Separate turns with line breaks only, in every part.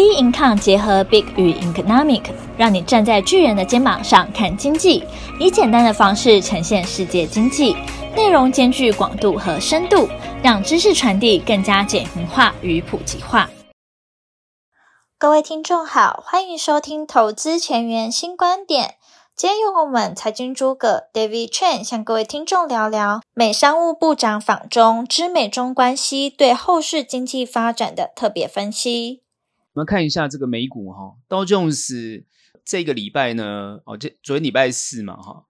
B Income 结合 Big 与 Economic，让你站在巨人的肩膀上看经济，以简单的方式呈现世界经济，内容兼具广度和深度，让知识传递更加简明化与普及化。各位听众好，欢迎收听投资前沿新观点。今天由我们财经诸葛 David Chen 向各位听众聊聊美商务部长访中之美中关系对后市经济发展的特别分析。
我们看一下这个美股哈，道琼斯这个礼拜呢，哦，这昨天礼拜四嘛哈，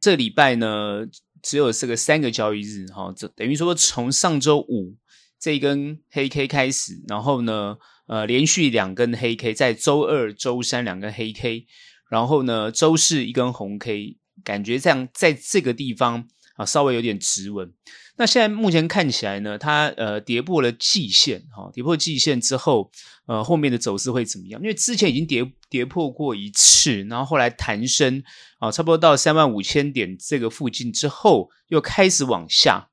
这礼拜呢只有这个三个交易日哈，这等于说从上周五这一根黑 K 开始，然后呢，呃，连续两根黑 K，在周二、周三两根黑 K，然后呢，周四一根红 K，感觉这样在这个地方啊稍微有点止稳。那现在目前看起来呢，它呃跌破了季线哈，跌破季线之后，呃后面的走势会怎么样？因为之前已经跌跌破过一次，然后后来弹升啊，差不多到三万五千点这个附近之后，又开始往下，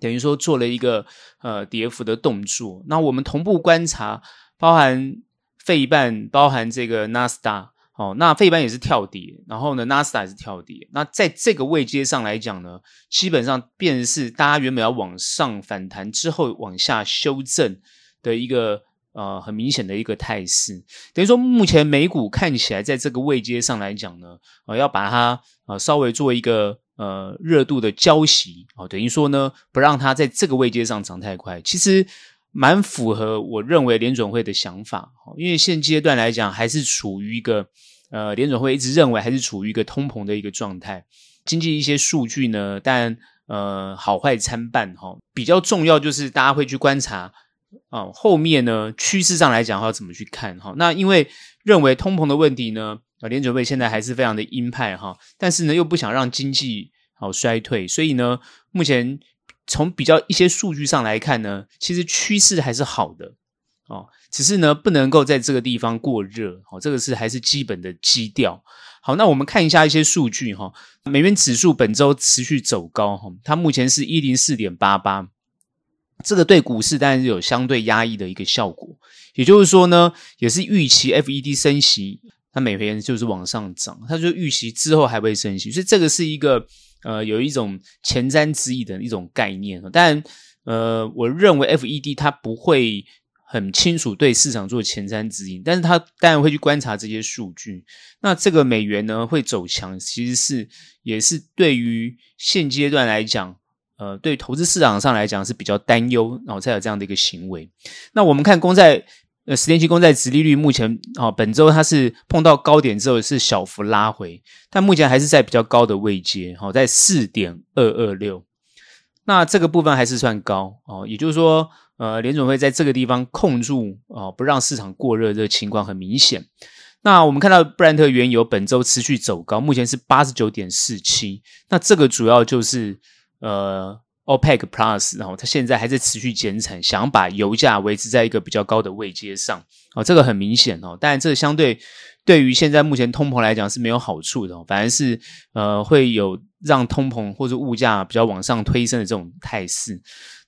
等于说做了一个呃跌幅的动作。那我们同步观察，包含费半，包含这个纳斯达。哦，那费半也是跳跌，然后呢，纳斯达也是跳跌。那在这个位阶上来讲呢，基本上便是大家原本要往上反弹之后往下修正的一个呃很明显的一个态势。等于说，目前美股看起来在这个位阶上来讲呢，呃，要把它呃稍微做一个呃热度的浇熄哦，等于说呢，不让它在这个位阶上涨太快。其实蛮符合我认为联准会的想法，因为现阶段来讲还是处于一个。呃，联准会一直认为还是处于一个通膨的一个状态，经济一些数据呢，但呃好坏参半哈、哦。比较重要就是大家会去观察啊、哦，后面呢趋势上来讲要怎么去看哈、那因为认为通膨的问题呢，呃，联准会现在还是非常的鹰派哈、但是呢又不想让经济好、衰退，所以呢目前从比较一些数据上来看呢，其实趋势还是好的。哦，只是呢，不能够在这个地方过热，哦，这个是还是基本的基调。好，那我们看一下一些数据哈，美元指数本周持续走高哈，它目前是一零四点八八，这个对股市当然是有相对压抑的一个效果。也就是说呢，也是预期 FED 升息，它美元就是往上涨，它就预期之后还会升息，所以这个是一个呃有一种前瞻之意的一种概念。但呃，我认为 FED 它不会。很清楚对市场做前瞻指引，但是他当然会去观察这些数据。那这个美元呢会走强，其实是也是对于现阶段来讲，呃，对投资市场上来讲是比较担忧，然后才有这样的一个行为。那我们看公债，呃，十年期公债殖利率目前啊、哦，本周它是碰到高点之后是小幅拉回，但目前还是在比较高的位阶，好、哦，在四点二二六。那这个部分还是算高哦，也就是说。呃，联总会在这个地方控住啊、呃，不让市场过热，这个情况很明显。那我们看到布兰特原油本周持续走高，目前是八十九点四七。那这个主要就是呃，OPEC Plus，然后它现在还在持续减产，想把油价维持在一个比较高的位阶上。哦，这个很明显哦。但，这相对对于现在目前通膨来讲是没有好处的，反而是呃会有让通膨或者物价比较往上推升的这种态势。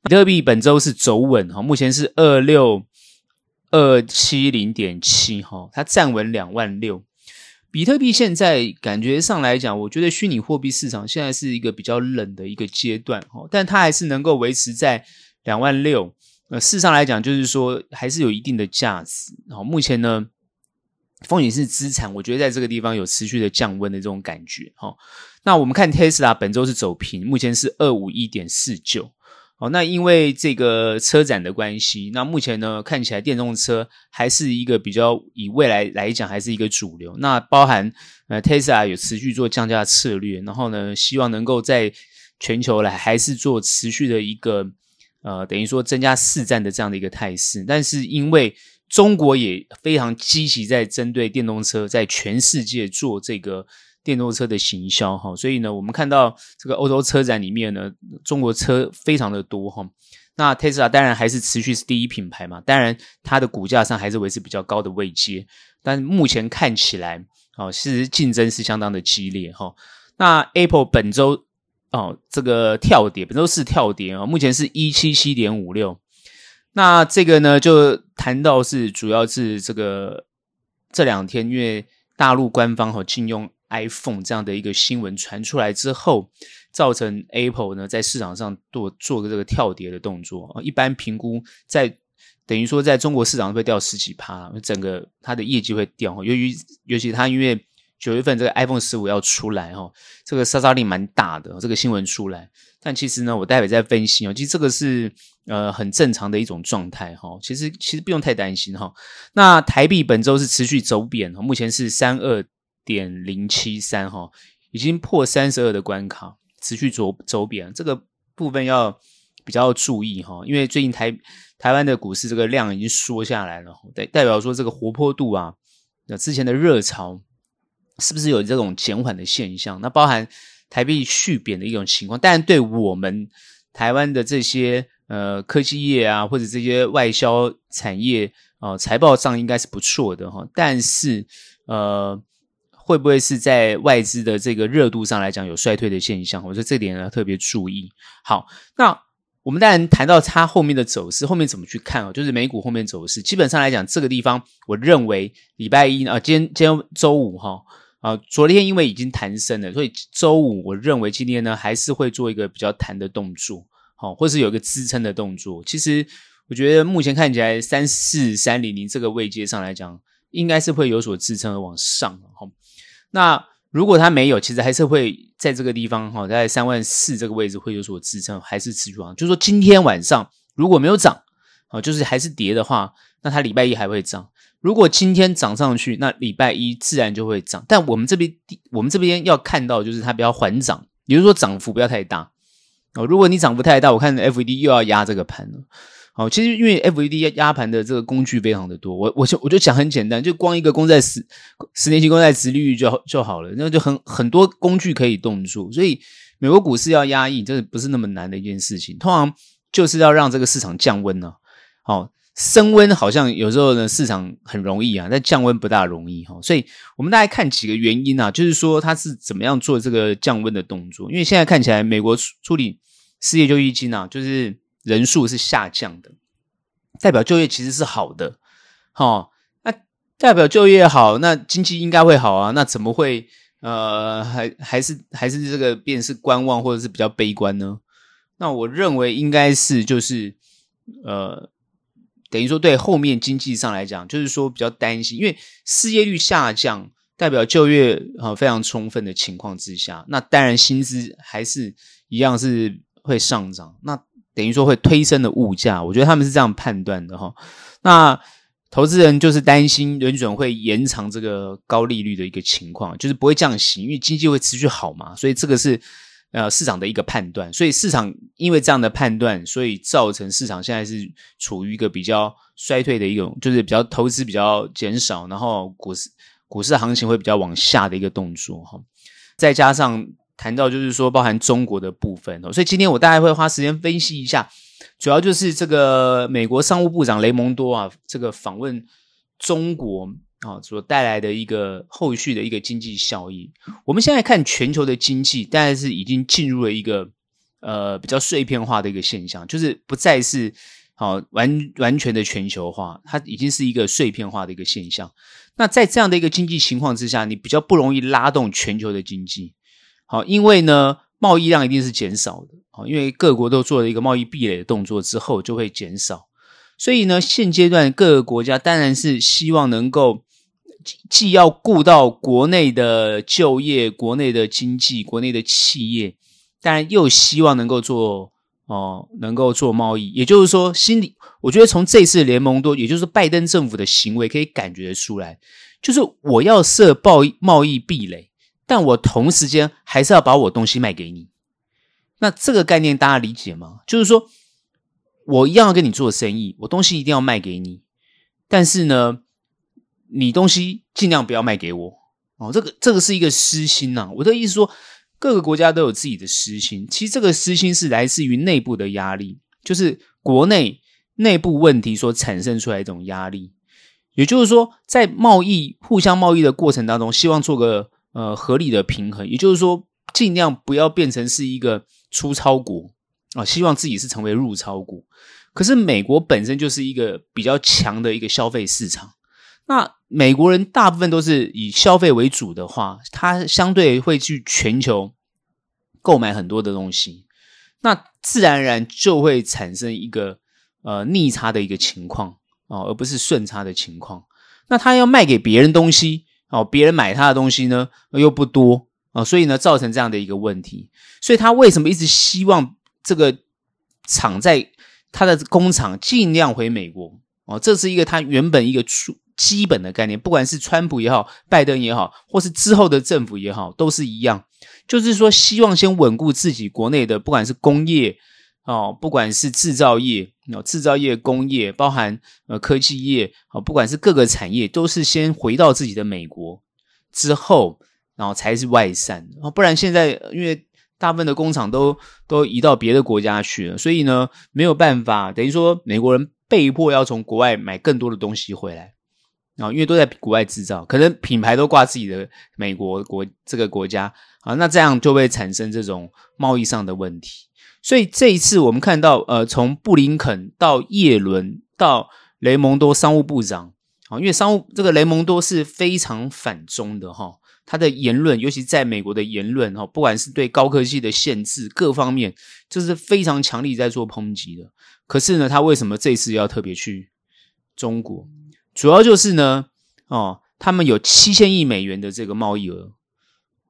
比特币本周是走稳哈，目前是二六二七零点七哈，它站稳两万六。比特币现在感觉上来讲，我觉得虚拟货币市场现在是一个比较冷的一个阶段哈，但它还是能够维持在两万六。呃，事实上来讲，就是说还是有一定的价值。好，目前呢，风险是资产，我觉得在这个地方有持续的降温的这种感觉哈。那我们看 Tesla 本周是走平，目前是二五一点四九。哦，那因为这个车展的关系，那目前呢看起来电动车还是一个比较以未来来讲还是一个主流。那包含呃 Tesla 有持续做降价策略，然后呢希望能够在全球来还是做持续的一个呃等于说增加市占的这样的一个态势。但是因为中国也非常积极在针对电动车在全世界做这个。电动车的行销哈，所以呢，我们看到这个欧洲车展里面呢，中国车非常的多哈。那 Tesla 当然还是持续是第一品牌嘛，当然它的股价上还是维持比较高的位阶，但目前看起来哦，其实竞争是相当的激烈哈。那 Apple 本周哦，这个跳跌，本周是跳跌啊，目前是一七七点五六。那这个呢，就谈到是主要是这个这两天，因为大陆官方哈禁用 iPhone 这样的一个新闻传出来之后，造成 Apple 呢在市场上做做个这个跳跌的动作啊。一般评估在等于说在中国市场会掉十几趴，整个它的业绩会掉。由于尤其它因为九月份这个 iPhone 十五要出来哈，这个杀伤力蛮大的这个新闻出来。但其实呢，我待会再分析哦。其实这个是呃很正常的一种状态哈。其实其实不用太担心哈。那台币本周是持续走贬，目前是三二点零七三哈，已经破三十二的关卡，持续走走贬。这个部分要比较注意哈，因为最近台台湾的股市这个量已经缩下来了，代代表说这个活泼度啊，那之前的热潮是不是有这种减缓的现象？那包含。台币续贬的一种情况，但对我们台湾的这些呃科技业啊，或者这些外销产业啊、呃，财报上应该是不错的哈。但是呃，会不会是在外资的这个热度上来讲有衰退的现象？我说这点要特别注意。好，那我们当然谈到它后面的走势，后面怎么去看哦？就是美股后面走势，基本上来讲，这个地方我认为礼拜一啊，今天今天周五哈。啊，昨天因为已经弹升了，所以周五我认为今天呢还是会做一个比较弹的动作，好，或是有一个支撑的动作。其实我觉得目前看起来三四三零零这个位阶上来讲，应该是会有所支撑而往上。好，那如果它没有，其实还是会在这个地方哈，在三万四这个位置会有所支撑，还是持续往。就是说今天晚上如果没有涨，啊，就是还是跌的话，那它礼拜一还会涨。如果今天涨上去，那礼拜一自然就会涨。但我们这边，我们这边要看到就是它比较缓涨，也就是说涨幅不要太大哦。如果你涨幅太大，我看 FED 又要压这个盘了。好，其实因为 FED 压盘的这个工具非常的多，我我就我就讲很简单，就光一个公债十十年期公债殖利率就就好了，那就很很多工具可以动作。所以美国股市要压抑，这不是那么难的一件事情。通常就是要让这个市场降温呢。好。升温好像有时候呢，市场很容易啊，但降温不大容易哈。所以我们大概看几个原因啊，就是说它是怎么样做这个降温的动作。因为现在看起来，美国处理失业救济金啊，就是人数是下降的，代表就业其实是好的。哈，那代表就业好，那经济应该会好啊。那怎么会呃还还是还是这个变是观望或者是比较悲观呢？那我认为应该是就是呃。等于说，对后面经济上来讲，就是说比较担心，因为失业率下降，代表就业啊非常充分的情况之下，那当然薪资还是一样是会上涨，那等于说会推升的物价，我觉得他们是这样判断的哈。那投资人就是担心联准会延长这个高利率的一个情况，就是不会降息，因为经济会持续好嘛，所以这个是。呃，市场的一个判断，所以市场因为这样的判断，所以造成市场现在是处于一个比较衰退的一种，就是比较投资比较减少，然后股市股市行情会比较往下的一个动作哈。再加上谈到就是说包含中国的部分哦，所以今天我大概会花时间分析一下，主要就是这个美国商务部长雷蒙多啊，这个访问中国。啊，所带来的一个后续的一个经济效益。我们现在看全球的经济，当然是已经进入了一个呃比较碎片化的一个现象，就是不再是好、完完全的全球化，它已经是一个碎片化的一个现象。那在这样的一个经济情况之下，你比较不容易拉动全球的经济。好、因为呢贸易量一定是减少的。好、因为各国都做了一个贸易壁垒的动作之后，就会减少。所以呢，现阶段各个国家当然是希望能够。既要顾到国内的就业、国内的经济、国内的企业，当然又希望能够做哦，能够做贸易。也就是说，心里我觉得从这次联盟多，也就是拜登政府的行为可以感觉出来，就是我要设贸易贸易壁垒，但我同时间还是要把我东西卖给你。那这个概念大家理解吗？就是说我一样要跟你做生意，我东西一定要卖给你，但是呢，你东西尽量不要卖给我哦，这个这个是一个私心呐、我的意思说，各个国家都有自己的私心，其实这个私心是来自于内部的压力，就是国内内部问题所产生出来一种压力。也就是说，在贸易互相贸易的过程当中，希望做个呃合理的平衡，也就是说，尽量不要变成是一个出超国啊，希望自己是成为入超国。可是美国本身就是一个比较强的一个消费市场，那美国人大部分都是以消费为主的话，他相对会去全球购买很多的东西，那自然而然就会产生一个呃逆差的一个情况啊，而不是顺差的情况。那他要卖给别人东西哦，别人买他的东西呢又不多啊，所以呢造成这样的一个问题。所以他为什么一直希望这个厂在他的工厂尽量回美国哦，这是一个他原本一个出基本的概念，不管是川普也好，拜登也好，或是之后的政府也好，都是一样，就是说希望先稳固自己国内的，不管是工业哦，不管是制造业哦，制造业、工业，包含呃科技业哦，不管是各个产业，都是先回到自己的美国之后，然后才是外散哦，不然现在因为。大部分的工厂都都移到别的国家去了，所以呢，没有办法，等于说美国人被迫要从国外买更多的东西回来啊，因为都在国外制造，可能品牌都挂自己的美国国这个国家啊，那这样就会产生这种贸易上的问题。所以这一次我们看到，呃，从布林肯到叶伦到雷蒙多商务部长啊，因为商务这个雷蒙多是非常反中的哈。他的言论，尤其在美国的言论，哈，不管是对高科技的限制各方面，这是非常强力在做抨击的。可是呢，他为什么这次要特别去中国？主要就是呢，哦，他们有七千亿美元的这个贸易额，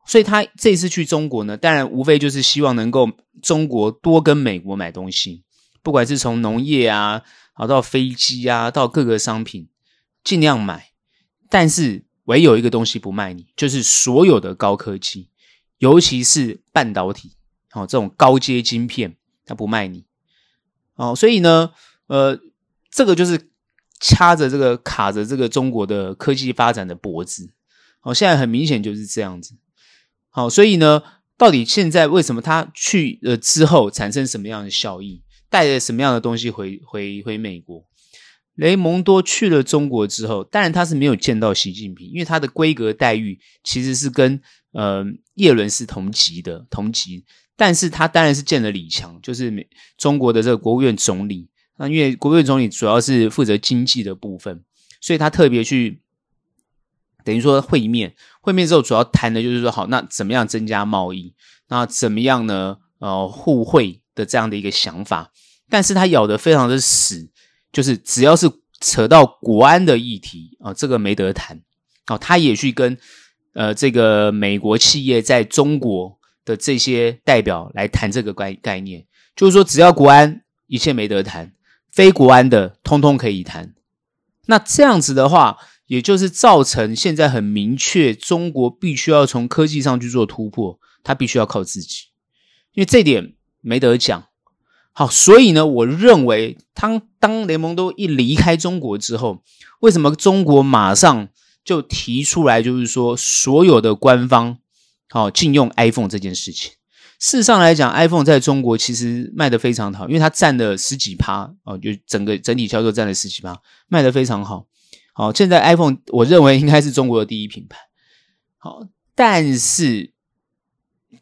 所以他这次去中国呢，当然无非就是希望能够中国多跟美国买东西，不管是从农业啊，好到飞机啊，到各个商品，尽量买，但是。唯有一个东西不卖你，就是所有的高科技，尤其是半导体，哦，这种高阶晶片，它不卖你，哦，所以呢，呃，这个就是掐着这个卡着这个中国的科技发展的脖子，哦，现在很明显就是这样子，好，所以呢，到底现在为什么他去了之后产生什么样的效益，带着什么样的东西回回回美国？雷蒙多去了中国之后，当然他是没有见到习近平，因为他的规格待遇其实是跟呃叶伦是同级的，同级。但是他当然是见了李强，就是美中国的这个国务院总理。那因为国务院总理主要是负责经济的部分，所以他特别去等于说会面。会面之后主要谈的就是说，好，那怎么样增加贸易？那怎么样呢？呃，互惠的这样的一个想法。但是他咬得非常的死。就是只要是扯到国安的议题啊，这个没得谈。哦，他也去跟呃这个美国企业在中国的这些代表来谈这个概概念，就是说只要国安一切没得谈，非国安的通通可以谈。那这样子的话，也就是造成现在很明确，中国必须要从科技上去做突破，它必须要靠自己，因为这点没得讲。好，所以呢，我认为当当雷蒙多一离开中国之后，为什么中国马上就提出来，就是说所有的官方好禁用 iPhone 这件事情？事实上来讲，iPhone 在中国其实卖的非常好，因为它占了十几趴哦，就整个整体销售占了十几趴，卖的非常好。好，现在 iPhone 我认为应该是中国的第一品牌。好，但是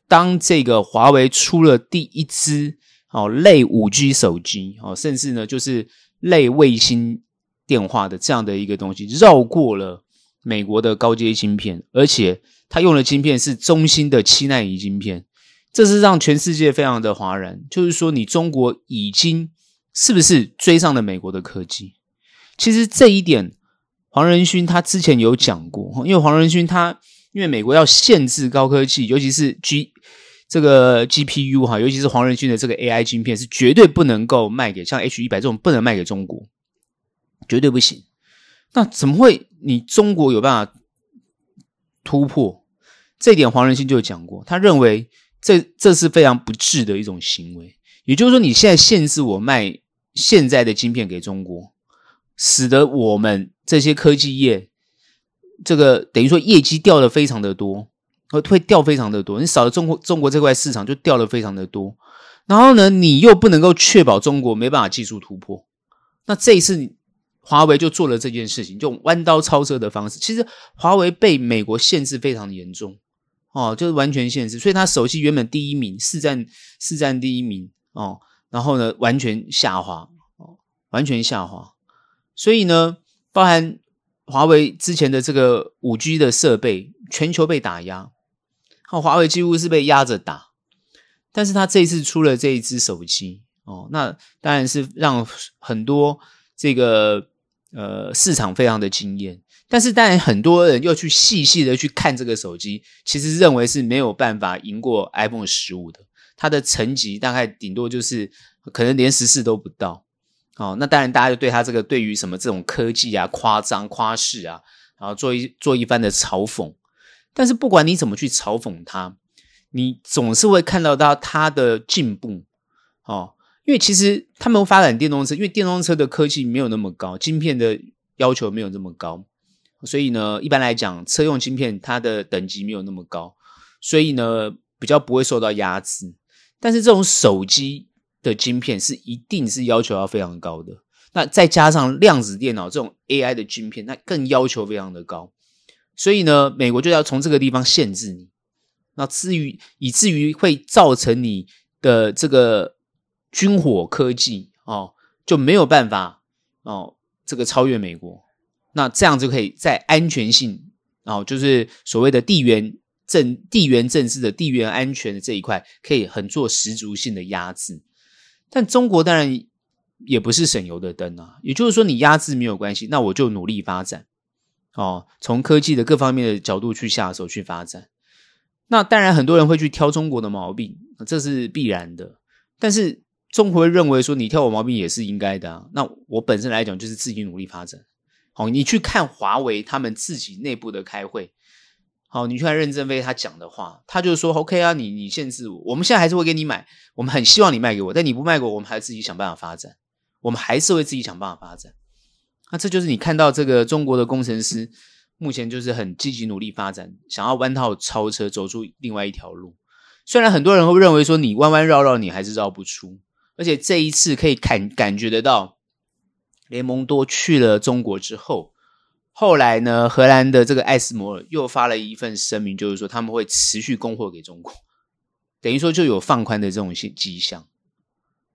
当这个华为出了第一支。哦，类五 G 手机，哦，甚至呢，就是类卫星电话的这样的一个东西，绕过了美国的高阶芯片，而且它用的芯片是中兴的七纳米芯片，这是让全世界非常的哗然。就是说，你中国已经是不是追上了美国的科技？其实这一点，黄仁勋他之前有讲过，因为黄仁勋他因为美国要限制高科技，尤其是 G。这个 GPU 哈，尤其是黄仁勋的这个 AI 晶片是绝对不能够卖给像 H 一百这种不能卖给中国，绝对不行。那怎么会你中国有办法突破？这一点黄仁勋就讲过，他认为这这是非常不智的一种行为。也就是说，你现在限制我卖现在的晶片给中国，使得我们这些科技业这个等于说业绩掉的非常的多。会会掉非常的多，你少了中国中国这块市场就掉的非常的多，然后呢，你又不能够确保中国没办法技术突破，那这一次华为就做了这件事情，就弯刀超车的方式。其实华为被美国限制非常的严重哦，就是完全限制，所以它手机原本第一名，市占市占第一名哦，然后呢完全下滑哦，完全下滑。所以呢，包含华为之前的这个五 G 的设备，全球被打压，好，华为几乎是被压着打。但是他这一次出了这一支手机哦，那当然是让很多这个呃市场非常的惊艳。但是当然很多人又去细细的去看这个手机，其实认为是没有办法赢过 iPhone 十五的。它的层级大概顶多就是可能连十四都不到。哦，那当然大家就对他这个对于什么这种科技啊夸张夸饰啊，然后做一做一番的嘲讽。但是不管你怎么去嘲讽他。你总是会看到到他的进步，哦，因为其实他们发展电动车，因为电动车的科技没有那么高，晶片的要求没有那么高，所以呢，一般来讲，车用晶片它的等级没有那么高，所以呢，比较不会受到压制。但是这种手机的晶片是一定是要求要非常高的，那再加上量子电脑这种 AI 的晶片，那更要求非常的高，所以呢，美国就要从这个地方限制你。那至于以至于会造成你的这个军火科技哦，就没有办法哦，这个超越美国。那这样就可以在安全性哦，就是所谓的地缘政地缘政治的地缘安全的这一块，可以很做十足性的压制。但中国当然也不是省油的灯啊，也就是说你压制没有关系，那我就努力发展哦，从科技的各方面的角度去下手去发展。那当然，很多人会去挑中国的毛病，这是必然的。但是中国会认为说，你挑我毛病也是应该的啊。那我本身来讲，就是自己努力发展。好，你去看华为他们自己内部的开会，好，你去看任正非他讲的话，他就说，OK 啊，你你限制我，我们现在还是会给你买，我们很希望你卖给我，但你不卖给我，我们还是自己想办法发展，我们还是会自己想办法发展。那这就是你看到这个中国的工程师。目前就是很积极努力发展，想要弯道超车，走出另外一条路。虽然很多人会认为说你弯弯绕绕，你还是绕不出。而且这一次可以感感觉得到，雷蒙多去了中国之后，后来呢，荷兰的这个艾斯摩尔又发了一份声明，就是说他们会持续供货给中国，等于说就有放宽的这种迹象。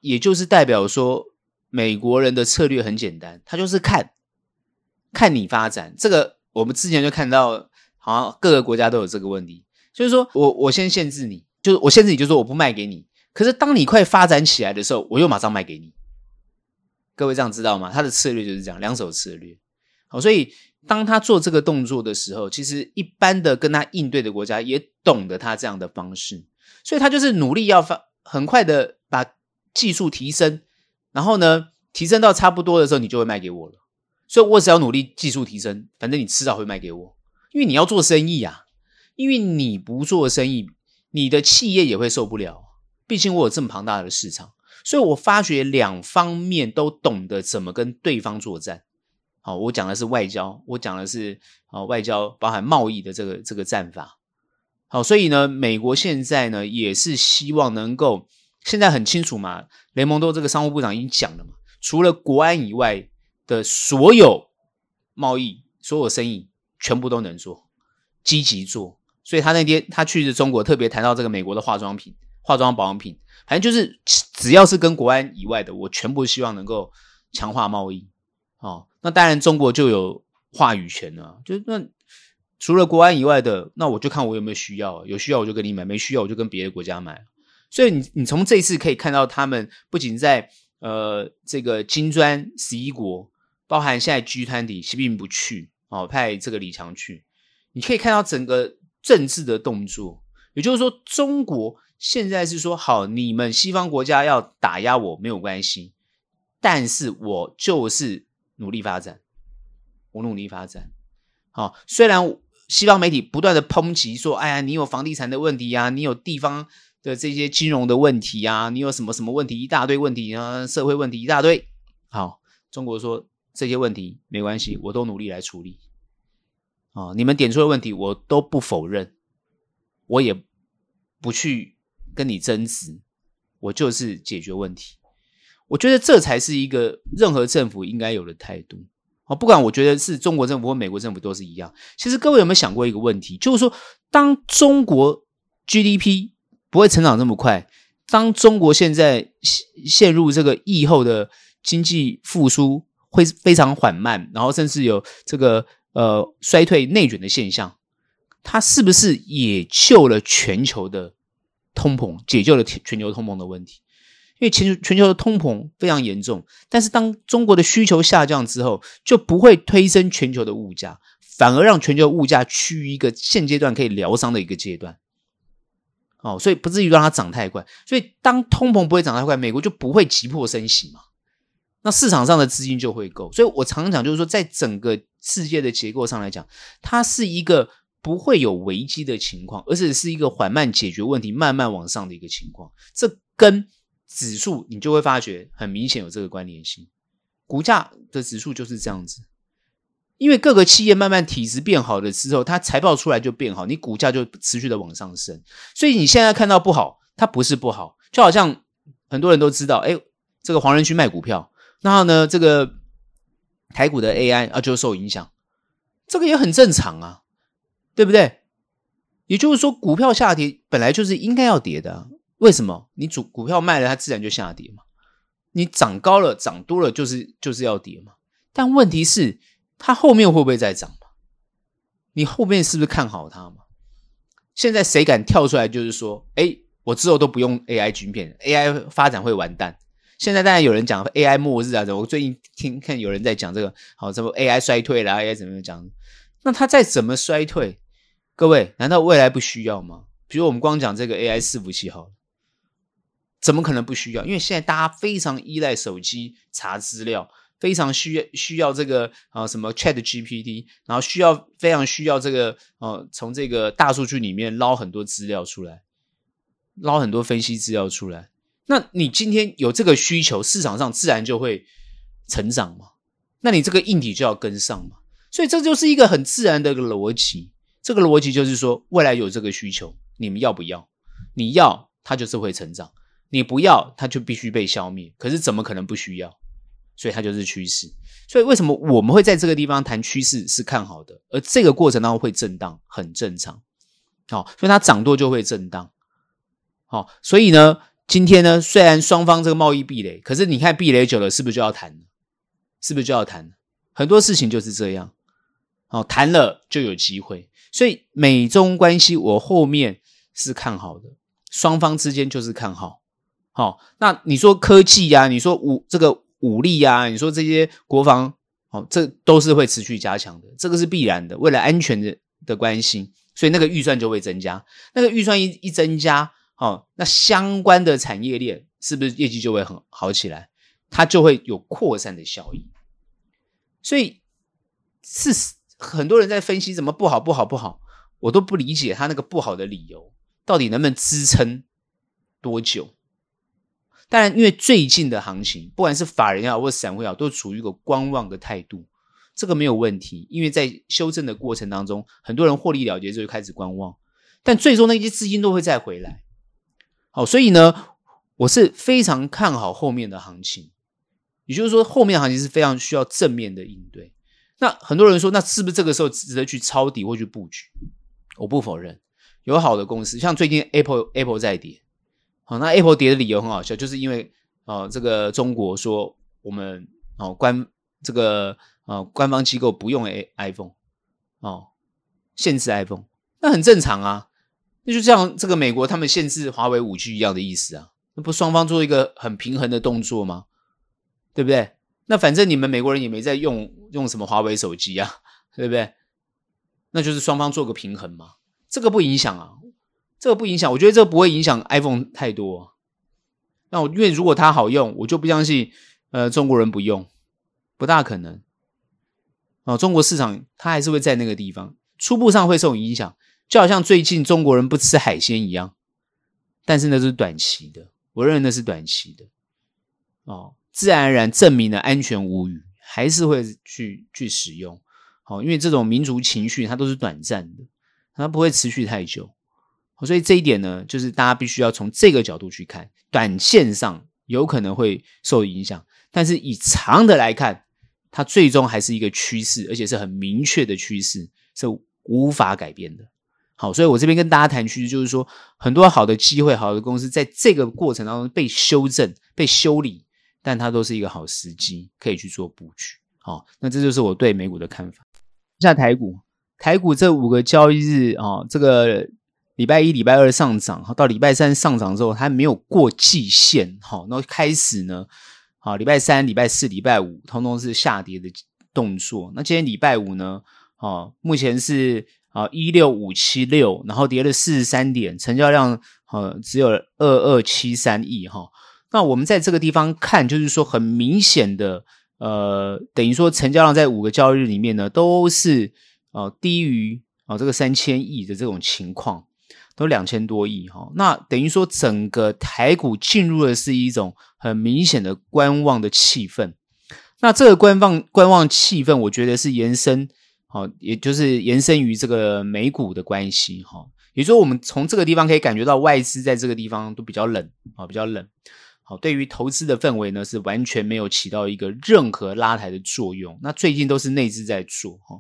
也就是代表说，美国人的策略很简单，他就是看看你发展这个。我们之前就看到，好像各个国家都有这个问题，就是说我我先限制你，就是我限制你，就是说我不卖给你。可是当你快发展起来的时候，我又马上卖给你。各位这样知道吗？他的策略就是这样，两手策略。好，所以当他做这个动作的时候，其实一般的跟他应对的国家也懂得他这样的方式，所以他就是努力要发很快的把技术提升，然后呢，提升到差不多的时候，你就会卖给我了。所以我只要努力技术提升，反正你迟早会卖给我，因为你要做生意啊，因为你不做生意，你的企业也会受不了。毕竟我有这么庞大的市场，所以我发觉两方面都懂得怎么跟对方作战。好，我讲的是外交，我讲的是啊外交包含贸易的这个这个战法。好，所以呢，美国现在呢也是希望能够，现在很清楚嘛，雷蒙多这个商务部长已经讲了嘛，除了国安以外。的所有贸易、所有生意全部都能做，积极做。所以他那天他去的中国，特别谈到这个美国的化妆品、化妆保养品，反正就是只要是跟国安以外的，我全部希望能够强化贸易。哦，那当然中国就有话语权了，就那除了国安以外的，那我就看我有没有需要，有需要我就跟你买，没需要我就跟别的国家买。所以你你从这一次可以看到，他们不仅在呃这个金砖十一国。包含现在 G20，习近平不去哦，派这个李强去。你可以看到整个政治的动作，也就是说，中国现在是说好，你们西方国家要打压我没有关系，但是我就是努力发展，我努力发展。好，虽然西方媒体不断的抨击说，哎呀，你有房地产的问题呀，你有地方的这些金融的问题呀，你有什么什么问题，一大堆问题啊，社会问题一大堆。好，中国说。这些问题没关系，我都努力来处理。啊，你们点出的问题，我都不否认，我也不去跟你争执，我就是解决问题。我觉得这才是一个任何政府应该有的态度。啊，不管我觉得是中国政府或美国政府都是一样。其实各位有没有想过一个问题，就是说，当中国 GDP 不会成长这么快，当中国现在陷陷入这个疫后的经济复苏会非常缓慢，然后甚至有这个呃衰退内卷的现象，它是不是也救了全球的通膨，解救了全球通膨的问题？因为全球全球的通膨非常严重，但是当中国的需求下降之后，就不会推升全球的物价，反而让全球物价趋于一个现阶段可以疗伤的一个阶段。哦，所以不至于让它涨太快。所以当通膨不会涨太快，美国就不会急迫升息嘛。那市场上的资金就会够。所以我常常讲，就是说，在整个世界的结构上来讲，它是一个不会有危机的情况，而且是一个缓慢解决问题、慢慢往上的一个情况。这跟指数，你就会发觉很明显有这个关联性。股价的指数就是这样子，因为各个企业慢慢体质变好的时候，它财报出来就变好，你股价就持续的往上升。所以你现在看到不好，它不是不好，就好像很多人都知道，哎，这个黄仁勋卖股票，然后呢，这个台股的 AI 啊就受影响，这个也很正常啊，对不对？也就是说，股票下跌本来就是应该要跌的。为什么你主股票卖了，它自然就下跌嘛？你涨高了、涨多了，就是就是要跌嘛。但问题是，它后面会不会再涨嘛？你后面是不是看好它嘛？现在谁敢跳出来就是说，哎，我之后都不用 AI 晶片，AI 发展会完蛋。现在当然有人讲 AI 末日啊，我最近听看有人在讲这个，好，什么 AI 衰退啦，AI 怎么讲？那它再怎么衰退，各位难道未来不需要吗？比如我们光讲这个 AI 伺服器好了。怎么可能不需要？因为现在大家非常依赖手机查资料，非常需要需要这个啊什么 Chat GPT，然后需要非常需要这个呃从这个大数据里面捞很多资料出来，捞很多分析资料出来。那你今天有这个需求，市场上自然就会成长嘛。那你这个硬体就要跟上嘛。所以这就是一个很自然的一个逻辑。这个逻辑就是说，未来有这个需求，你们要不要？你要，它就是会成长。你不要，它就必须被消灭。可是怎么可能不需要？所以它就是趋势。所以为什么我们会在这个地方谈趋势是看好的？而这个过程当中会震荡，很正常。好，所以它涨多就会震荡。好，所以呢，今天呢，虽然双方这个贸易壁垒，可是你看壁垒久了，是不是就要谈？是不是就要谈？很多事情就是这样。好，谈了就有机会。所以美中关系，我后面是看好的，双方之间就是看好。好、哦，那你说科技呀、你说武这个武力呀、你说这些国防，哦，这都是会持续加强的，这个是必然的。为了安全的的关系，所以那个预算就会增加。那个预算一一增加，哦，那相关的产业链是不是业绩就会很好起来？它就会有扩散的效应。所以是很多人在分析怎么不好不好不好，我都不理解他那个不好的理由到底能不能支撑多久。当然，因为最近的行情，不管是法人也好，或是散户也好，都处于一个观望的态度，这个没有问题。因为在修正的过程当中，很多人获利了结之后，就开始观望，但最终那些资金都会再回来。好，所以呢，我是非常看好后面的行情，也就是说，后面行情是非常需要正面的应对。那很多人说，那是不是这个时候值得去抄底或去布局？我不否认，有好的公司，像最近 Apple Apple 在跌。好，那 Apple 跌的理由很好笑，就是因为哦，这个中国说我们哦官这个呃官方机构不用 A iPhone 哦，限制 iPhone，那很正常啊，那就像这个美国他们限制华为五 G 一样的意思啊，那不双方做一个很平衡的动作吗？对不对？那反正你们美国人也没在用用什么华为手机啊，对不对？那就是双方做个平衡嘛，这个不影响啊。这个不影响，我觉得这个不会影响 iPhone 太多。那我因为如果它好用，我就不相信，呃，中国人不用，不大可能。哦，中国市场它还是会在那个地方，初步上会受影响，就好像最近中国人不吃海鲜一样。但是那是短期的，我认为那是短期的。哦，自然而然证明了安全无虞，还是会去去使用。好，因为这种民族情绪它都是短暂的，它不会持续太久。所以这一点呢，就是大家必须要从这个角度去看，短线上有可能会受影响，但是以长的来看，它最终还是一个趋势，而且是很明确的趋势，是无法改变的。好，所以我这边跟大家谈趋势，就是说很多好的机会、好的公司在这个过程当中被修正、被修理，但它都是一个好时机，可以去做布局。好，那这就是我对美股的看法。下台股，台股这五个交易日啊，这个礼拜一、礼拜二上涨，到礼拜三上涨之后，它没有过季线，好，那开始呢，好，礼拜三、礼拜四、礼拜五，通通是下跌的动作。那今天礼拜五呢，啊，目前是啊一六五七六，然后跌了四十三点，成交量呃只有二二七三亿哈。那我们在这个地方看，就是说很明显的。呃，等于说成交量在五个交易日里面呢，都是呃低于啊、这个三千亿的这种情况，都两千多亿哈、哦。那等于说整个台股进入的是一种很明显的观望的气氛。那这个观望观望气氛，我觉得是延伸，好、哦，也就是延伸于这个美股的关系哈、哦。也就是说，我们从这个地方可以感觉到外资在这个地方都比较冷啊、哦，比较冷。好，对于投资的氛围呢，是完全没有起到一个任何拉抬的作用。那最近都是内资在做哈，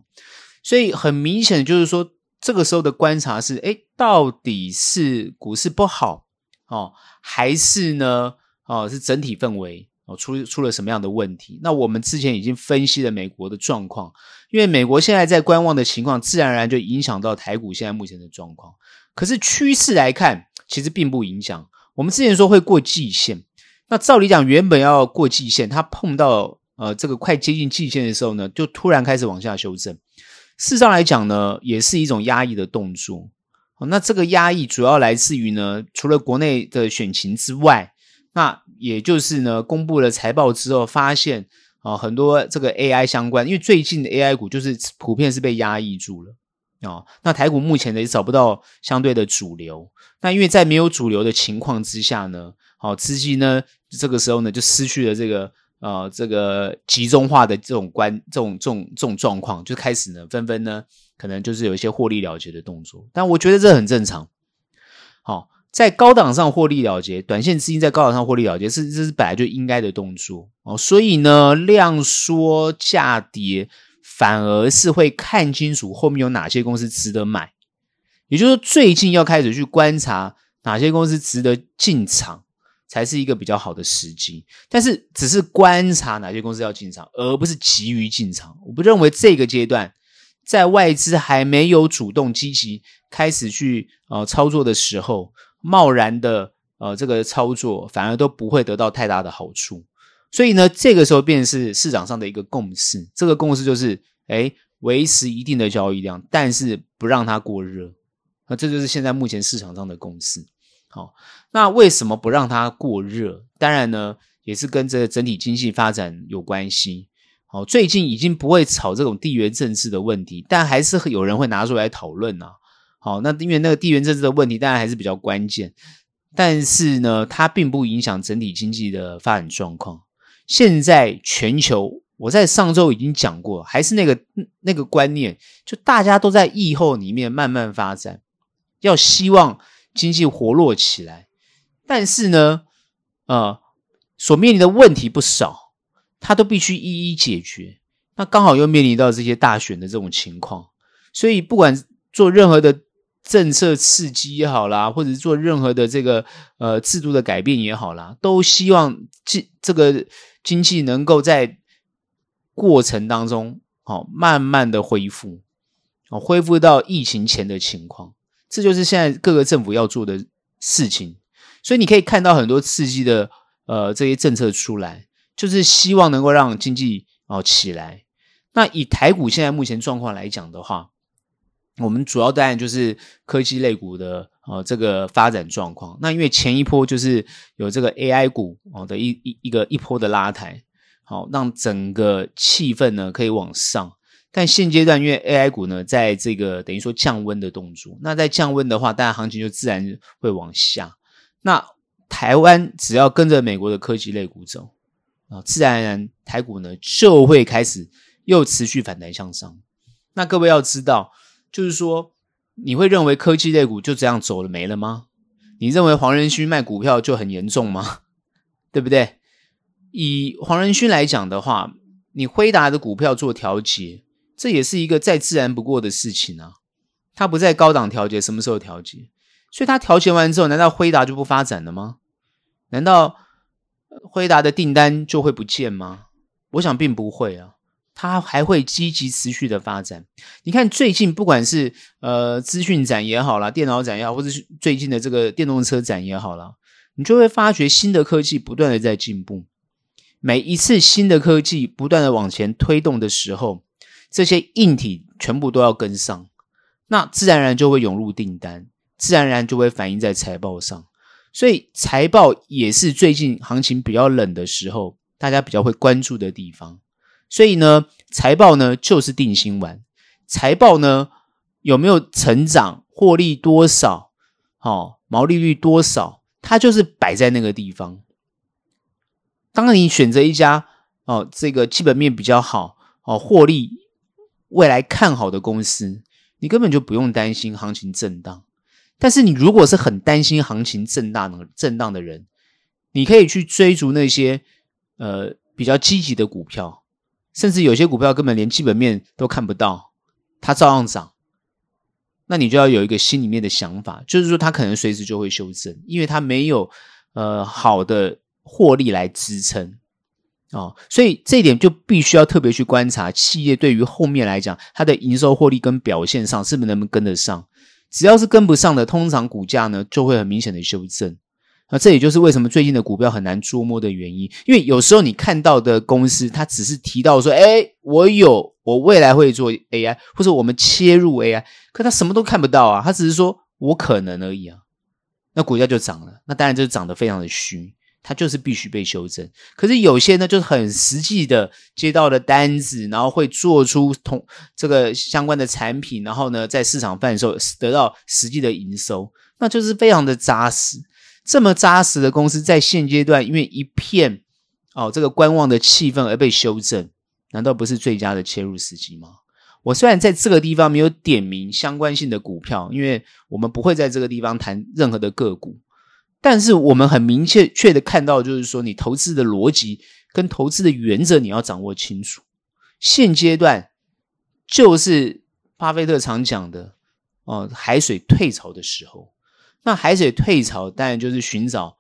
所以很明显的就是说，这个时候的观察是，诶，到底是股市不好哦，还是呢，哦，是整体氛围哦出出了什么样的问题？那我们之前已经分析了美国的状况，因为美国现在在观望的情况，自然而然就影响到台股现在目前的状况。可是趋势来看，其实并不影响。我们之前说会过季线。那照理讲，原本要过季线，它碰到呃这个快接近季线的时候呢，就突然开始往下修正。事实上来讲呢，也是一种压抑的动作。那这个压抑主要来自于呢，除了国内的选情之外，那也就是呢，公布了财报之后，发现啊很多这个 AI 相关，因为最近的 AI 股就是普遍是被压抑住了啊。那台股目前呢也找不到相对的主流。那因为在没有主流的情况之下呢，好，资金呢，这个时候呢，就失去了这个呃，这个集中化的这种关，这种这种这种状况，就开始呢，纷纷呢，可能就是有一些获利了结的动作。但我觉得这很正常。好，在高档上获利了结，短线资金在高档上获利了结，是这是本来就应该的动作哦。所以呢，量缩价跌，反而是会看清楚后面有哪些公司值得买。也就是，最近要开始去观察哪些公司值得进场。才是一个比较好的时机，但是只是观察哪些公司要进场，而不是急于进场。我不认为这个阶段，在外资还没有主动积极开始去呃操作的时候，贸然的呃这个操作反而都不会得到太大的好处。所以呢，这个时候便是市场上的一个共识，这个共识就是，诶，维持一定的交易量，但是不让它过热。那这就是现在目前市场上的共识。好，那为什么不让它过热？当然呢，也是跟这个整体经济发展有关系。好，最近已经不会炒这种地缘政治的问题，但还是有人会拿出来讨论呐。好，那因为那个地缘政治的问题，当然还是比较关键。但是呢，它并不影响整体经济的发展状况。现在全球，我在上周已经讲过，还是那个那个观念，就大家都在疫后里面慢慢发展，要希望。经济活络起来，但是呢，呃，所面临的问题不少，他都必须一一解决。那刚好又面临到这些大选的这种情况，所以不管做任何的政策刺激也好啦，或者是做任何的这个呃制度的改变也好啦，都希望这这个经济能够在过程当中，好、哦、慢慢的恢复，哦，恢复到疫情前的情况。这就是现在各个政府要做的事情，所以你可以看到很多刺激的呃这些政策出来，就是希望能够让经济哦起来。那以台股现在目前状况来讲的话，我们主要当然就是科技类股的呃这个发展状况。那因为前一波就是有这个 AI 股哦的一一一个一波的拉抬，好让整个气氛呢可以往上。但现阶段，因为 AI 股呢，在这个等于说降温的动作，那在降温的话，大家行情就自然会往下。那台湾只要跟着美国的科技类股走啊，自然而然台股呢就会开始又持续反弹向上。那各位要知道，就是说你会认为科技类股就这样走了没了吗？你认为黄仁勋卖股票就很严重吗？对不对？以黄仁勋来讲的话，你辉达的股票做调节。这也是一个再自然不过的事情啊！它不在高档调节，什么时候调节？所以它调节完之后，难道辉达就不发展了吗？难道辉达的订单就会不见吗？我想并不会啊，它还会积极持续的发展。你看最近不管是呃资讯展也好啦，电脑展也好，或者是最近的这个电动车展也好啦，你就会发觉新的科技不断的在进步。每一次新的科技不断的往前推动的时候，这些硬体全部都要跟上，那自然而然就会涌入订单，自然而然就会反映在财报上。所以财报也是最近行情比较冷的时候，大家比较会关注的地方。所以呢，财报呢就是定心丸。财报呢有没有成长、获利多少、好毛利率多少，它就是摆在那个地方。当你选择一家哦，这个基本面比较好哦，获利未来看好的公司，你根本就不用担心行情震荡。但是你如果是很担心行情震荡的震荡的人，你可以去追逐那些呃比较积极的股票，甚至有些股票根本连基本面都看不到，它照样涨。那你就要有一个心里面的想法，就是说它可能随时就会修正，因为它没有呃好的获利来支撑哦，所以这一点就必须要特别去观察企业对于后面来讲它的营收获利跟表现上是不是能不能跟得上。只要是跟不上的，通常股价呢就会很明显的修正。那这也就是为什么最近的股票很难捉摸的原因。因为有时候你看到的公司，它只是提到说：“诶，我有，我未来会做 AI，或者我们切入 AI。”可它什么都看不到啊，它只是说我可能而已啊。那股价就涨了，那当然就是涨得非常的虚。它就是必须被修正，可是有些呢，就是很实际的接到的单子，然后会做出同这个相关的产品，然后呢，在市场贩售得到实际的营收，那就是非常的扎实。这么扎实的公司，在现阶段因为一片哦这个观望的气氛而被修正，难道不是最佳的切入时机吗？我虽然在这个地方没有点名相关性的股票，因为我们不会在这个地方谈任何的个股。但是我们很明确确的看到，就是说你投资的逻辑跟投资的原则你要掌握清楚。现阶段就是巴菲特常讲的哦，海水退潮的时候。那海水退潮当然就是寻找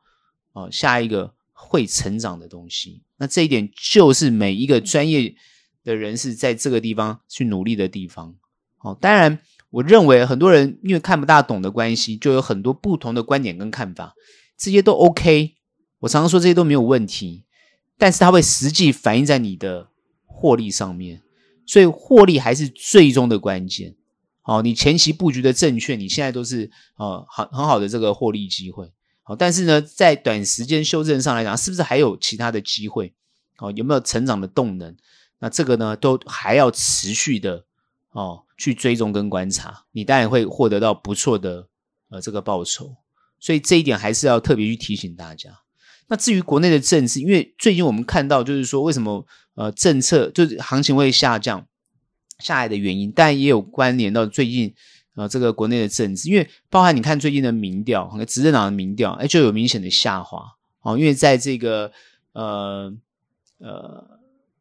哦下一个会成长的东西。那这一点就是每一个专业的人士在这个地方去努力的地方。哦，当然。我认为很多人因为看不大懂的关系，就有很多不同的观点跟看法，这些都 OK。我常常说这些都没有问题，但是它会实际反映在你的获利上面，所以获利还是最终的关键。好，你前期布局的正确，你现在都是呃很很好的这个获利机会。好，但是呢，在短时间修正上来讲，是不是还有其他的机会？好，有没有成长的动能？那这个呢，都还要持续的哦。去追踪跟观察，你当然会获得到不错的呃这个报酬，所以这一点还是要特别去提醒大家。那至于国内的政治，因为最近我们看到就是说为什么呃政策就是行情会下降下来的原因，但也有关联到最近呃这个国内的政治，因为包含你看最近的民调和执政党的民调，哎就有明显的下滑哦，因为在这个呃呃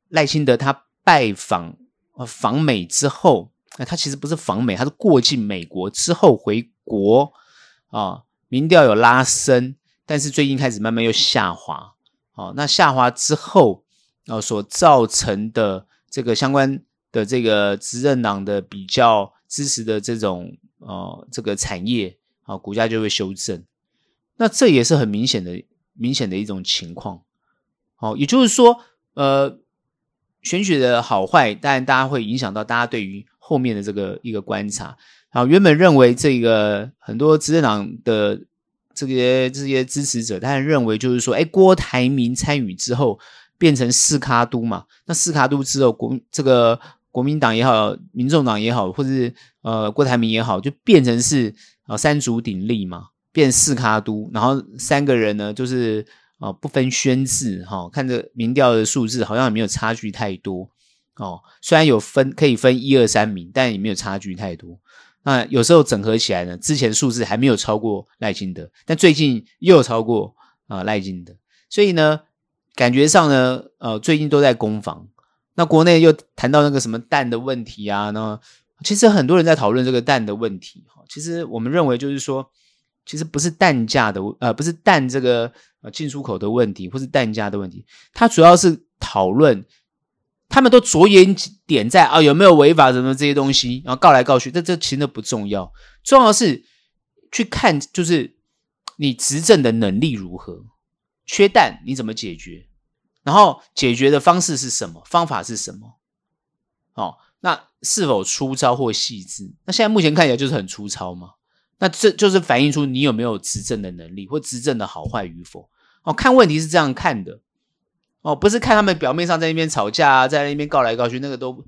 赖清德他拜访呃访美之后。那他其实不是访美，他是过境美国之后回国啊，民调有拉升，但是最近开始慢慢又下滑。好，那下滑之后啊，所造成的这个相关的这个执政党的比较支持的这种呃这个产业啊，股价就会修正。那这也是很明显的明显的一种情况。好，也就是说，呃，选举的好坏，当然大家会影响到大家对于。后面的这个一个观察，啊，原本认为这个很多执政党的这些这些支持者，他认为就是说，哎，郭台铭参与之后变成四卡都嘛，那四卡都之后，国这个国民党也好，民众党也好，或是呃郭台铭也好，就变成是啊三足鼎立嘛，变四卡都，然后三个人呢就是啊不分轩輊哈，看着民调的数字好像也没有差距太多。哦，虽然有分可以分一二三名，但也没有差距太多。那有时候整合起来呢，之前数字还没有超过赖清德，但最近又超过啊赖清德，所以呢，感觉上呢，呃，最近都在攻防。那国内又谈到那个什么蛋的问题啊，那其实很多人在讨论这个蛋的问题。哈，其实我们认为就是说，其实不是蛋价的，呃，不是蛋这个呃进出口的问题，或是蛋价的问题，它主要是讨论，他们都着眼点在啊有没有违法什么这些东西，然后告来告去，这这其实都不重要，重要的是去看就是你执政的能力如何，缺蛋你怎么解决，然后解决的方式是什么，方法是什么，哦，那是否粗糙或细致？那现在目前看起来就是很粗糙嘛。那这就是反映出你有没有执政的能力，或执政的好坏与否。哦，看问题是这样看的，哦，不是看他们表面上在那边吵架啊，在那边告来告去，那个都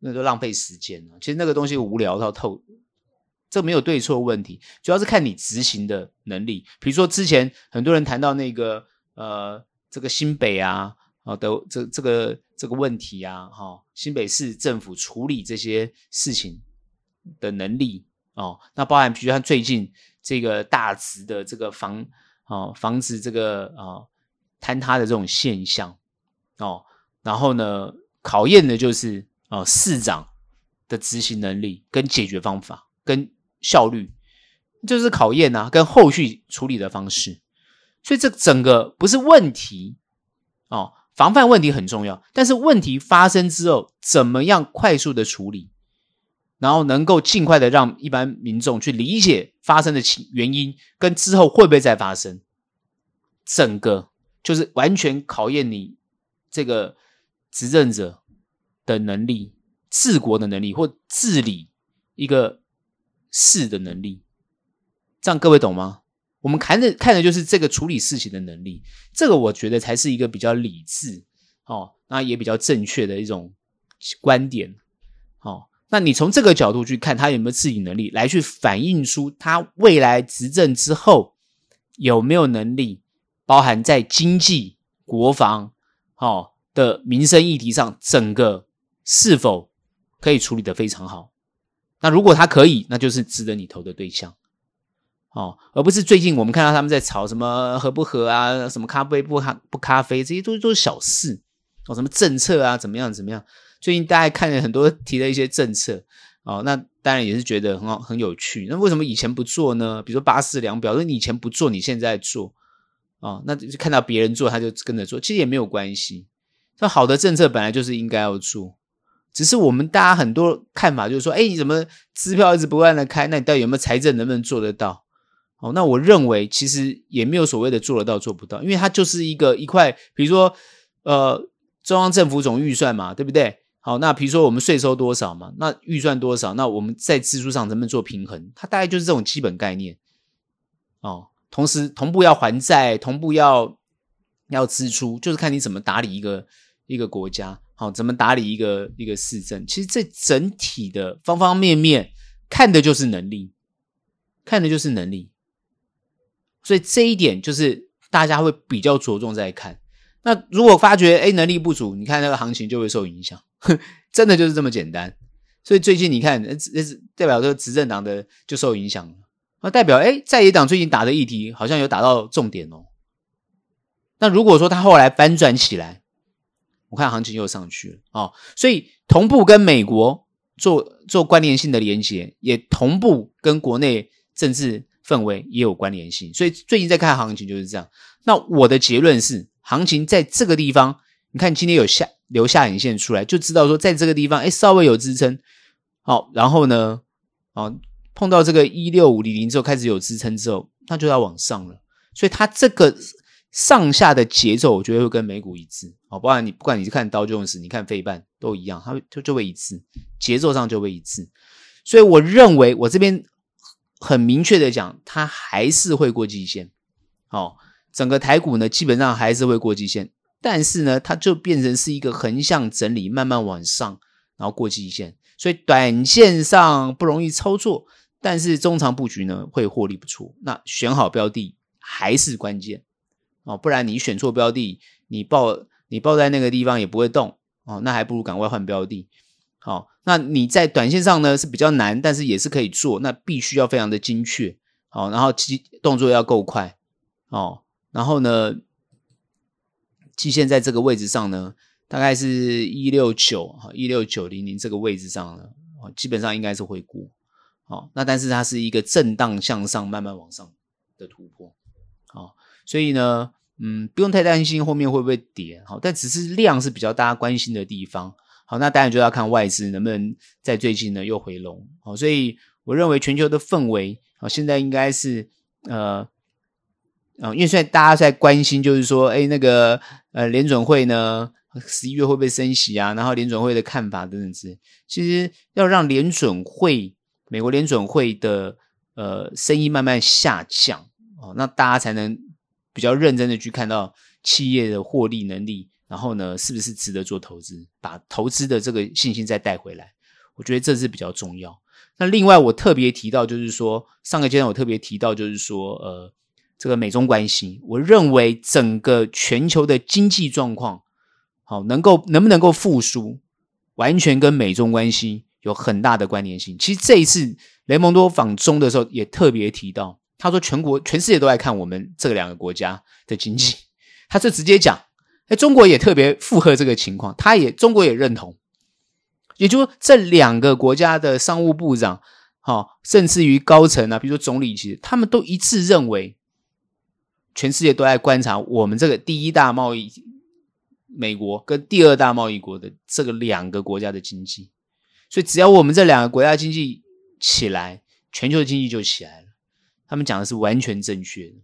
那个都浪费时间了。其实那个东西无聊到透，这没有对错问题，主要是看你执行的能力。比如说之前很多人谈到那个呃这个新北啊啊的这这个这个问题啊，哈，新北市政府处理这些事情的能力。哦，那包含比如像最近这个大直的这个房哦房子这个啊、哦、坍塌的这种现象哦，然后呢考验的就是哦市长的执行能力跟解决方法跟效率，就是考验啊跟后续处理的方式，所以这整个不是问题哦，防范问题很重要，但是问题发生之后怎么样快速的处理？然后能够尽快的让一般民众去理解发生的情原因，跟之后会不会再发生，整个就是完全考验你这个执政者的能力、治国的能力或治理一个事的能力。这样各位懂吗？我们看的看的就是这个处理事情的能力，这个我觉得才是一个比较理智哦，那也比较正确的一种观点。那你从这个角度去看他有没有治理能力，来去反映出他未来执政之后有没有能力，包含在经济、国防、哦的民生议题上，整个是否可以处理得非常好？那如果他可以，那就是值得你投的对象，哦，而不是最近我们看到他们在吵什么合不合啊，什么咖啡不咖不咖啡，这些都都是小事哦，什么政策啊，怎么样怎么样。最近大家看了很多提的一些政策，哦，那当然也是觉得很好很有趣。那为什么以前不做呢？比如说八四两表，说你以前不做，你现在做，哦，那就看到别人做，他就跟着做，其实也没有关系。那好的政策本来就是应该要做，只是我们大家很多看法就是说，哎，你怎么支票一直不断的开？那你到底有没有财政能不能做得到？哦，那我认为其实也没有所谓的做得到做不到，因为它就是一个一块，比如说呃中央政府总预算嘛，对不对？好，那比如说我们税收多少嘛？那预算多少？那我们在支出上能不能做平衡？它大概就是这种基本概念哦。同时同步要还债，同步要要支出，就是看你怎么打理一个一个国家，好、哦，怎么打理一个一个市政。其实这整体的方方面面看的就是能力，看的就是能力。所以这一点就是大家会比较着重在看。那如果发觉诶能力不足，你看那个行情就会受影响。真的就是这么简单，所以最近你看，那是代表说执政党的就受影响了，那代表哎，在野党最近打的议题好像有打到重点哦。那如果说他后来翻转起来，我看行情又上去了哦。所以同步跟美国做做关联性的连接，也同步跟国内政治氛围也有关联性。所以最近在看行情就是这样。那我的结论是，行情在这个地方，你看今天有下。留下影线出来，就知道说在这个地方，哎，稍微有支撑，好，然后呢，哦，碰到这个一六五零零之后，开始有支撑之后，那就要往上了。所以它这个上下的节奏，我觉得会跟美股一致，哦，不然你不管你是看道琼斯，你看费半都一样，它就就会一致，节奏上就会一致。所以我认为，我这边很明确的讲，它还是会过季线，哦，整个台股呢，基本上还是会过季线。但是呢，它就变成是一个横向整理，慢慢往上，然后过季线，所以短线上不容易操作，但是中长布局呢会获利不错。那选好标的还是关键哦，不然你选错标的，你抱你抱在那个地方也不会动哦，那还不如赶快换标的。好，那你在短线上呢是比较难，但是也是可以做，那必须要非常的精确，好，然后其动作要够快哦，然后呢。季线在这个位置上呢，大概是一六九哈一六九零零这个位置上呢，基本上应该是会过，好，那但是它是一个震荡向上，慢慢往上的突破，好，所以呢，嗯，不用太担心后面会不会跌，好，但只是量是比较大家关心的地方，好，那当然就要看外资能不能在最近呢又回笼，好，所以我认为全球的氛围，好，现在应该是呃，啊，因为现在大家在关心，就是说，哎，那个呃联准会呢，十一月会不会升息啊？然后联准会的看法等等之类，其实要让联准会。美国联准会的呃生意慢慢下降哦，那大家才能比较认真的去看到企业的获利能力，然后呢，是不是值得做投资，把投资的这个信心再带回来，我觉得这是比较重要。那另外我特别提到就是说，上个阶段我特别提到就是说，呃，这个美中关系，我认为整个全球的经济状况，好，能够能不能够复苏，完全跟美中关系。有很大的关联性。其实这一次雷蒙多访中的时候也特别提到，他说全国全世界都在看我们这两个国家的经济，他就直接讲，哎，中国也特别附和这个情况，他也中国也认同，也就是说这两个国家的商务部长，好，甚至于高层啊，比如说总理，其实他们都一致认为，全世界都在观察我们这个第一大贸易美国跟第二大贸易国的这个两个国家的经济。所以，只要我们这两个国家经济起来，全球的经济就起来了。他们讲的是完全正确的，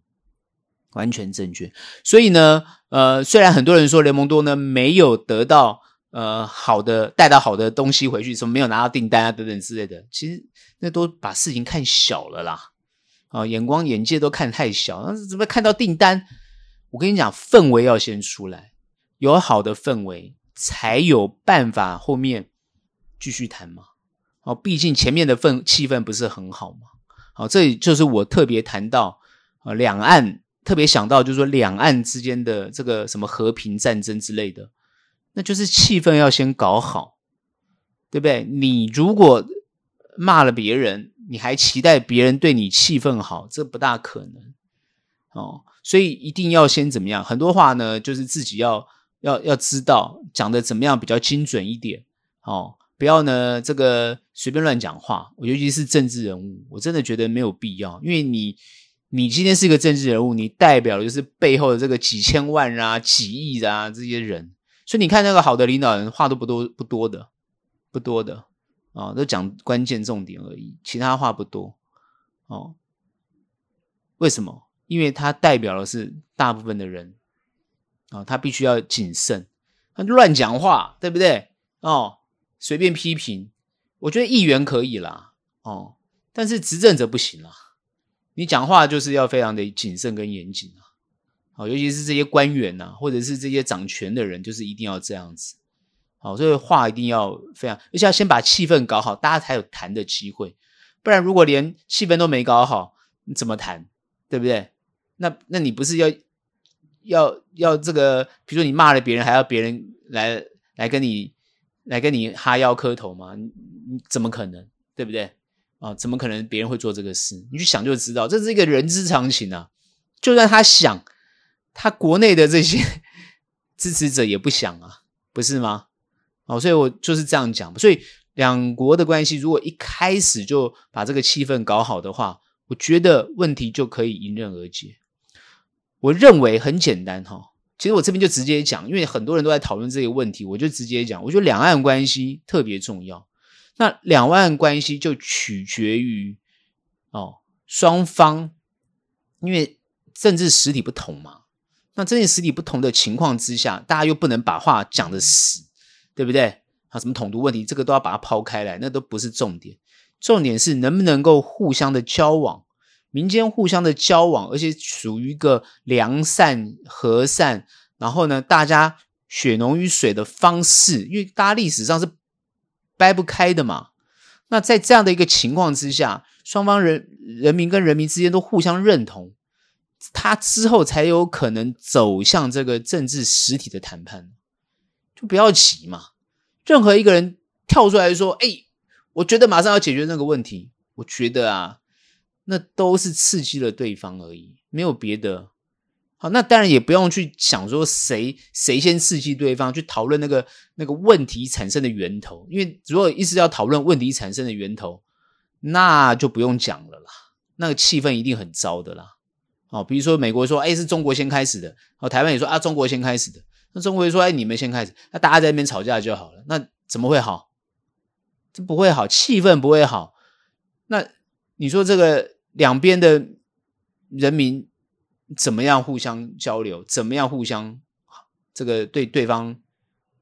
完全正确。所以呢，呃，虽然很多人说雷蒙多呢没有得到呃好的带到好的东西回去，什么没有拿到订单啊等等之类的，其实那都把事情看小了啦。啊，眼光眼界都看太小，那怎么看到订单？我跟你讲，氛围要先出来，有好的氛围，才有办法后面。继续谈嘛，哦，毕竟前面的氛气氛不是很好嘛，好，这里就是我特别谈到啊，两岸特别想到就是说两岸之间的这个什么和平战争之类的，那就是气氛要先搞好，对不对？你如果骂了别人，你还期待别人对你气氛好，这不大可能哦，所以一定要先怎么样？很多话呢，就是自己要要要知道讲的怎么样比较精准一点，哦。不要呢，这个随便乱讲话。尤其是政治人物，我真的觉得没有必要。因为你，你今天是一个政治人物，你代表的就是背后的这个几千万啊、几亿啊这些人。所以你看那个好的领导人，话都不多不多的，不多的啊，都讲关键重点而已，其他话不多哦。为什么？因为他代表的是大部分的人啊，他必须要谨慎，他乱讲话，对不对？哦。随便批评，我觉得议员可以啦，哦，但是执政者不行啦。你讲话就是要非常的谨慎跟严谨啊，好，尤其是这些官员呐、啊，或者是这些掌权的人，就是一定要这样子，好，所以话一定要非常，而且要先把气氛搞好，大家才有谈的机会。不然如果连气氛都没搞好，你怎么谈？对不对？那那你不是要要要这个？比如说你骂了别人，还要别人来来跟你。来跟你哈腰磕头吗？你你怎么可能，对不对？啊，怎么可能别人会做这个事？你去想就知道，这是一个人之常情啊。就算他想，他国内的这些 支持者也不想啊，不是吗？哦，所以我就是这样讲。所以两国的关系，如果一开始就把这个气氛搞好的话，我觉得问题就可以迎刃而解。我认为很简单哈。其实我这边就直接讲，因为很多人都在讨论这个问题，我就直接讲。我觉得两岸关系特别重要。那两岸关系就取决于哦双方，因为政治实体不同嘛。那政治实体不同的情况之下，大家又不能把话讲的死，对不对？啊，什么统独问题，这个都要把它抛开来，那都不是重点。重点是能不能够互相的交往。民间互相的交往，而且属于一个良善、和善，然后呢，大家血浓于水的方式，因为大家历史上是掰不开的嘛。那在这样的一个情况之下，双方人人民跟人民之间都互相认同，他之后才有可能走向这个政治实体的谈判。就不要急嘛，任何一个人跳出来说：“哎，我觉得马上要解决那个问题。”我觉得啊。那都是刺激了对方而已，没有别的。好，那当然也不用去想说谁谁先刺激对方，去讨论那个那个问题产生的源头。因为如果一直要讨论问题产生的源头，那就不用讲了啦。那个气氛一定很糟的啦。哦，比如说美国说，哎，是中国先开始的，哦，台湾也说啊，中国先开始的，那中国也说，哎，你们先开始，那大家在那边吵架就好了，那怎么会好？这不会好，气氛不会好。那你说这个两边的人民怎么样互相交流？怎么样互相这个对对方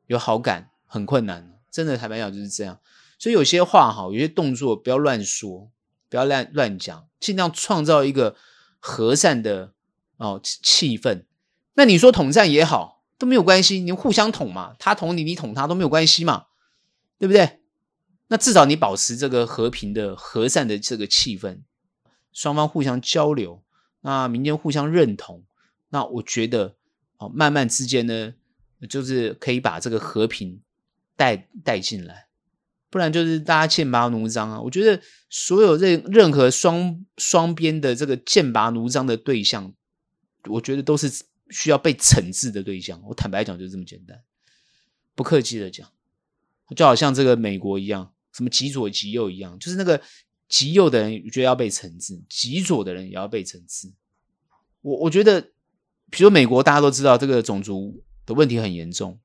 有好感？很困难，真的台湾要就是这样。所以有些话哈，有些动作不要乱说，不要乱乱讲，尽量创造一个。和善的哦气氛，那你说统战也好都没有关系，你互相捅嘛，他捅你，你捅他都没有关系嘛，对不对？那至少你保持这个和平的、和善的这个气氛，双方互相交流，那民间互相认同，那我觉得哦，慢慢之间呢，就是可以把这个和平带带进来。不然就是大家剑拔弩张啊！我觉得所有任任何双双边的这个剑拔弩张的对象，我觉得都是需要被惩治的对象。我坦白讲，就是这么简单，不客气的讲，就好像这个美国一样，什么极左极右一样，就是那个极右的人觉得要被惩治，极左的人也要被惩治。我我觉得，比如说美国，大家都知道这个种族的问题很严重。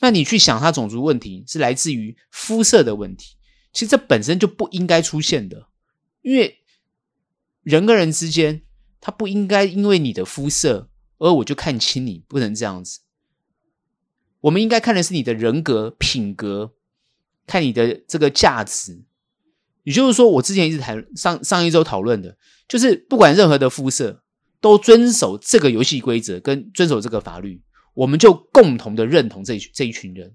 那你去想，他种族问题是来自于肤色的问题，其实这本身就不应该出现的，因为人跟人之间，他不应该因为你的肤色而我就看轻你，不能这样子。我们应该看的是你的人格、品格，看你的这个价值。也就是说，我之前一直谈上上一周讨论的，就是不管任何的肤色，都遵守这个游戏规则，跟遵守这个法律。我们就共同的认同这这一群人，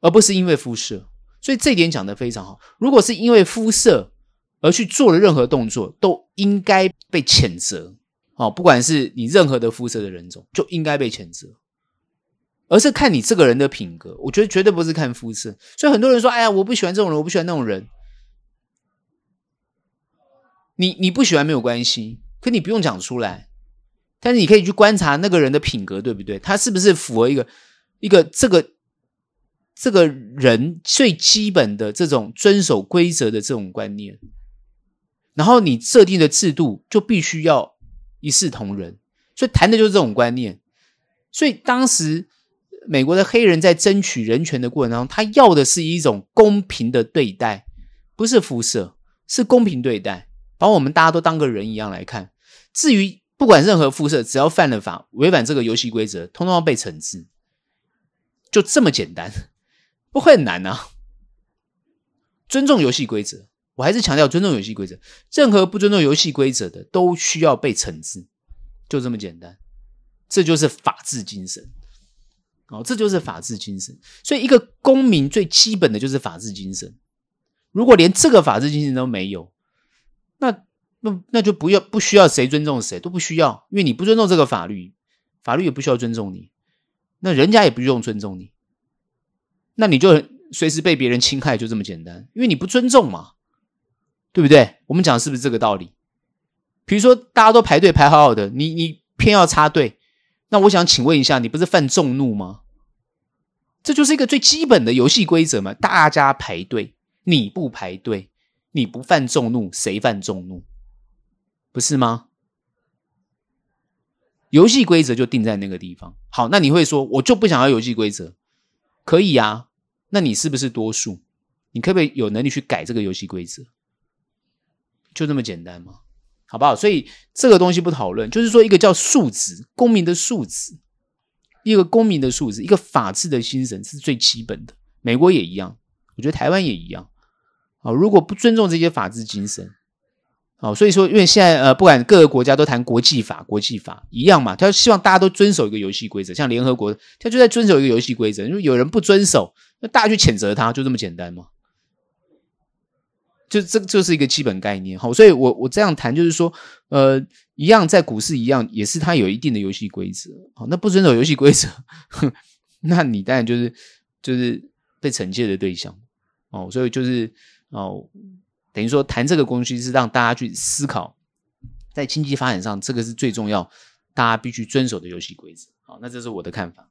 而不是因为肤色。所以这一点讲的非常好。如果是因为肤色而去做的任何动作，都应该被谴责。哦，不管是你任何的肤色的人种，就应该被谴责。而是看你这个人的品格，我觉得绝对不是看肤色。所以很多人说：“哎呀，我不喜欢这种人，我不喜欢那种人。”你你不喜欢没有关系，可你不用讲出来。但是你可以去观察那个人的品格，对不对？他是不是符合一个一个这个这个人最基本的这种遵守规则的这种观念？然后你设定的制度就必须要一视同仁，所以谈的就是这种观念。所以当时美国的黑人在争取人权的过程当中，他要的是一种公平的对待，不是肤色，是公平对待，把我们大家都当个人一样来看。至于。不管任何肤色，只要犯了法，违反这个游戏规则，通通要被惩治，就这么简单，不会很难啊。尊重游戏规则，我还是强调尊重游戏规则。任何不尊重游戏规则的，都需要被惩治，就这么简单。这就是法治精神，哦，这就是法治精神。所以，一个公民最基本的就是法治精神。如果连这个法治精神都没有，那。那那就不要不需要谁尊重谁都不需要，因为你不尊重这个法律，法律也不需要尊重你，那人家也不用尊重你，那你就随时被别人侵害，就这么简单，因为你不尊重嘛，对不对？我们讲的是不是这个道理？比如说大家都排队排好好的，你你偏要插队，那我想请问一下，你不是犯众怒吗？这就是一个最基本的游戏规则嘛，大家排队，你不排队，你不犯众怒，谁犯众怒？不是吗？游戏规则就定在那个地方。好，那你会说，我就不想要游戏规则，可以啊？那你是不是多数？你可不可以有能力去改这个游戏规则？就这么简单吗？好不好？所以这个东西不讨论，就是说一个叫素质，公民的素质，一个公民的素质，一个法治的精神是最基本的。美国也一样，我觉得台湾也一样。啊，如果不尊重这些法治精神，哦，所以说，因为现在呃，不管各个国家都谈国际法，国际法一样嘛，他希望大家都遵守一个游戏规则，像联合国，他就在遵守一个游戏规则。因为有人不遵守，那大家去谴责他，就这么简单嘛。就这就是一个基本概念。好，所以我我这样谈就是说，呃，一样在股市一样，也是它有一定的游戏规则。好，那不遵守游戏规则，那你当然就是就是被惩戒的对象。哦，所以就是哦。等于说，谈这个东西是让大家去思考，在经济发展上，这个是最重要，大家必须遵守的游戏规则。好，那这是我的看法。